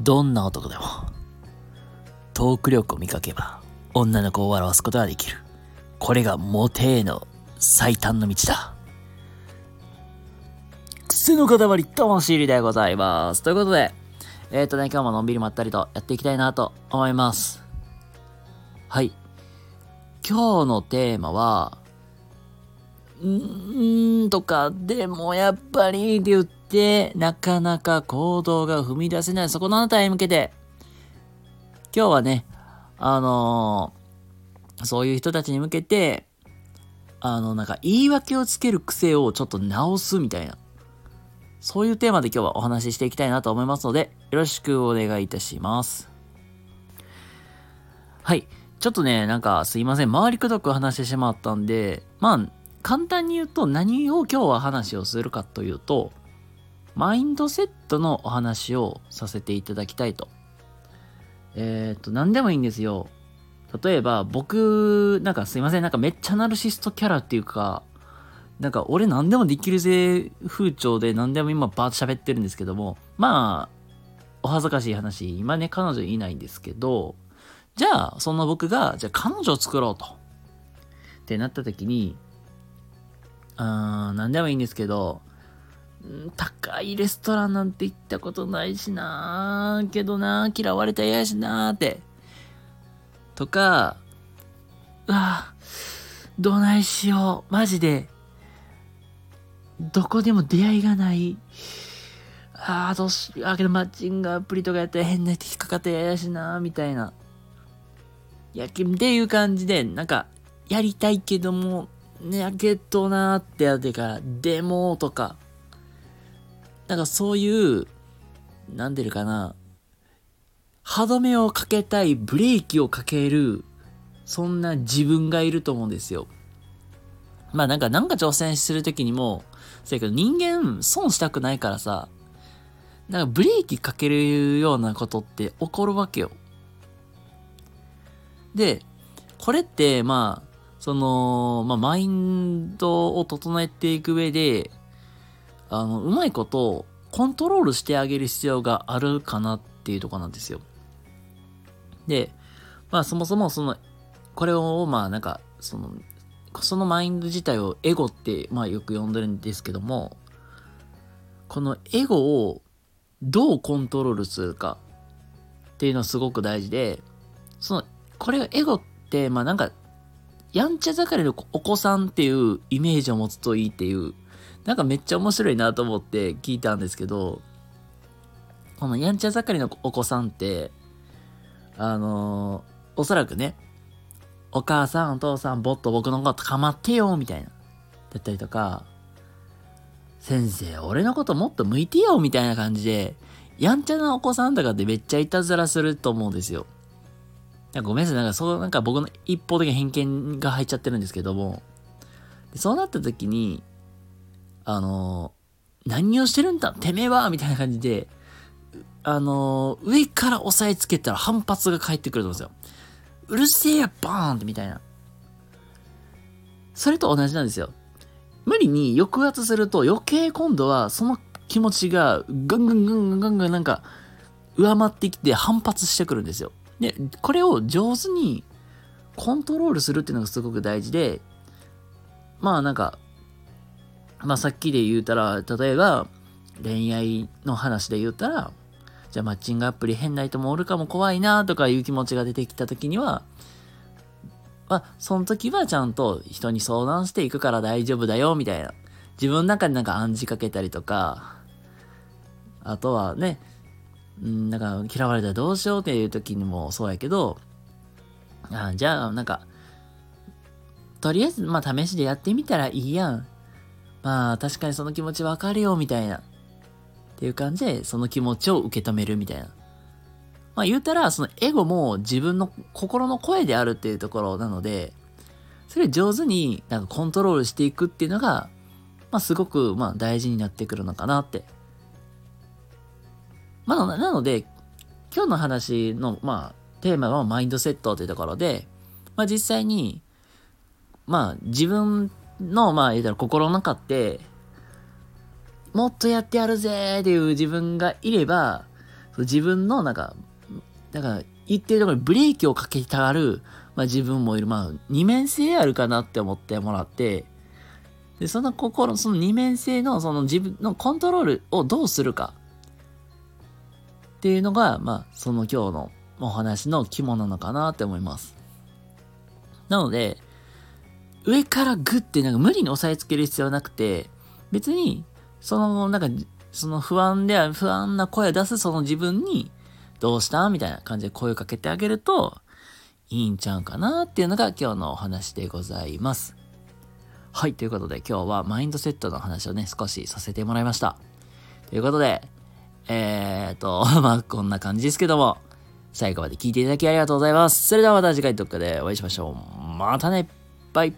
どんな男でも、トーク力を磨けば、女の子を笑わすことができる。これがモテへの最短の道だ。癖の塊、魂入りでございます。ということで、えっ、ー、とね、今日ものんびりまったりとやっていきたいなと思います。はい。今日のテーマは、うーんとか、でもやっぱりって言って、なかなか行動が踏み出せない、そこのあなたへ向けて、今日はね、あのーそういう人たちに向けて、あの、なんか言い訳をつける癖をちょっと直すみたいな、そういうテーマで今日はお話ししていきたいなと思いますので、よろしくお願いいたします。はい。ちょっとね、なんかすいません。回りくどく話してしまったんで、まあ、簡単に言うと何を今日は話をするかというと、マインドセットのお話をさせていただきたいと。えっ、と、何でもいいんですよ。例えば、僕、なんかすいません。なんかめっちゃナルシストキャラっていうか、なんか俺何でもできるぜ風潮で何でも今バーッと喋ってるんですけども、まあ、お恥ずかしい話、今ね、彼女いないんですけど、じゃあ、その僕が、じゃあ彼女を作ろうと。ってなった時に、あーん、何でもいいんですけど、高いレストランなんて行ったことないしなーけどなー嫌われたら嫌やしなーって。とか、うわどないしよう。マジで。どこでも出会いがない。ああ、どうしよう。あ、けどマッチングアプリとかやったら変な人引っかかって嫌やしなみたいな。いや、っていう感じで、なんか、やりたいけども、ね、やけどなーってやってから、でもとか、なんかそういう、なんでるかな、歯止めをかけたい、ブレーキをかける、そんな自分がいると思うんですよ。まあなんか、なんか挑戦するときにも、そうやけど人間損したくないからさ、なんかブレーキかけるようなことって起こるわけよ。で、これって、まあ、その、まあ、マインドを整えていく上で、あの、うまいこと、コントロールしてあげる必要があるかなっていうとこなんですよ。で、まあ、そもそも、その、これを、まあ、なんか、その、そのマインド自体をエゴって、まあ、よく呼んでるんですけども、このエゴをどうコントロールするかっていうのはすごく大事で、その、これがエゴって、まあなんか、やんちゃ盛りのお子さんっていうイメージを持つといいっていう、なんかめっちゃ面白いなと思って聞いたんですけど、このやんちゃ盛りのお子さんって、あのーおそらくね、お母さん、お父さん、ぼっと僕のことかまってよ、みたいな。だったりとか、先生、俺のこともっと向いてよ、みたいな感じで、やんちゃなお子さんとかってめっちゃいたずらすると思うんですよ。ごめんなさい、なんかそう、なんか僕の一方的な偏見が入っちゃってるんですけども、そうなった時に、あの何をしてるんだてめえはみたいな感じで、あの上から押さえつけたら反発が返ってくると思うんですよ。うるせえや、バーンってみたいな。それと同じなんですよ。無理に抑圧すると余計今度はその気持ちがガンガンガンガンガンガンなんか上回ってきて反発してくるんですよ。で、これを上手にコントロールするっていうのがすごく大事で、まあなんか、まあさっきで言うたら、例えば恋愛の話で言ったら、じゃあマッチングアプリ変な人もおるかも怖いなとかいう気持ちが出てきた時には、まあその時はちゃんと人に相談していくから大丈夫だよみたいな。自分の中でなんか暗示かけたりとか、あとはね、うん、なんか嫌われたらどうしようっていう時にもそうやけど、あじゃあなんか、とりあえずまあ試しでやってみたらいいやん。まあ確かにその気持ちわかるよみたいな。っていう感じでその気持ちを受け止めるみたいな。まあ言うたらそのエゴも自分の心の声であるっていうところなので、それを上手になんかコントロールしていくっていうのが、まあすごくまあ大事になってくるのかなってまあ、なので、今日の話の、まあ、テーマはマインドセットというところで、まあ実際に、まあ自分の、まあ言うたら心の中って、もっとやってやるぜっていう自分がいれば、自分のなんか、だから言ってるところにブレーキをかけたがる、まあ自分もいる。まあ二面性あるかなって思ってもらって、で、その心、その二面性のその自分のコントロールをどうするかっていうのが、まあその今日のお話の肝なのかなって思います。なので、上からグッてなんか無理に押さえつける必要はなくて、別に、その、なんか、その不安では不安な声を出すその自分に、どうしたみたいな感じで声をかけてあげると、いいんちゃうかなっていうのが今日のお話でございます。はい、ということで今日はマインドセットの話をね、少しさせてもらいました。ということで、えーと、まあこんな感じですけども、最後まで聞いていただきありがとうございます。それではまた次回どっかでお会いしましょう。またねバイ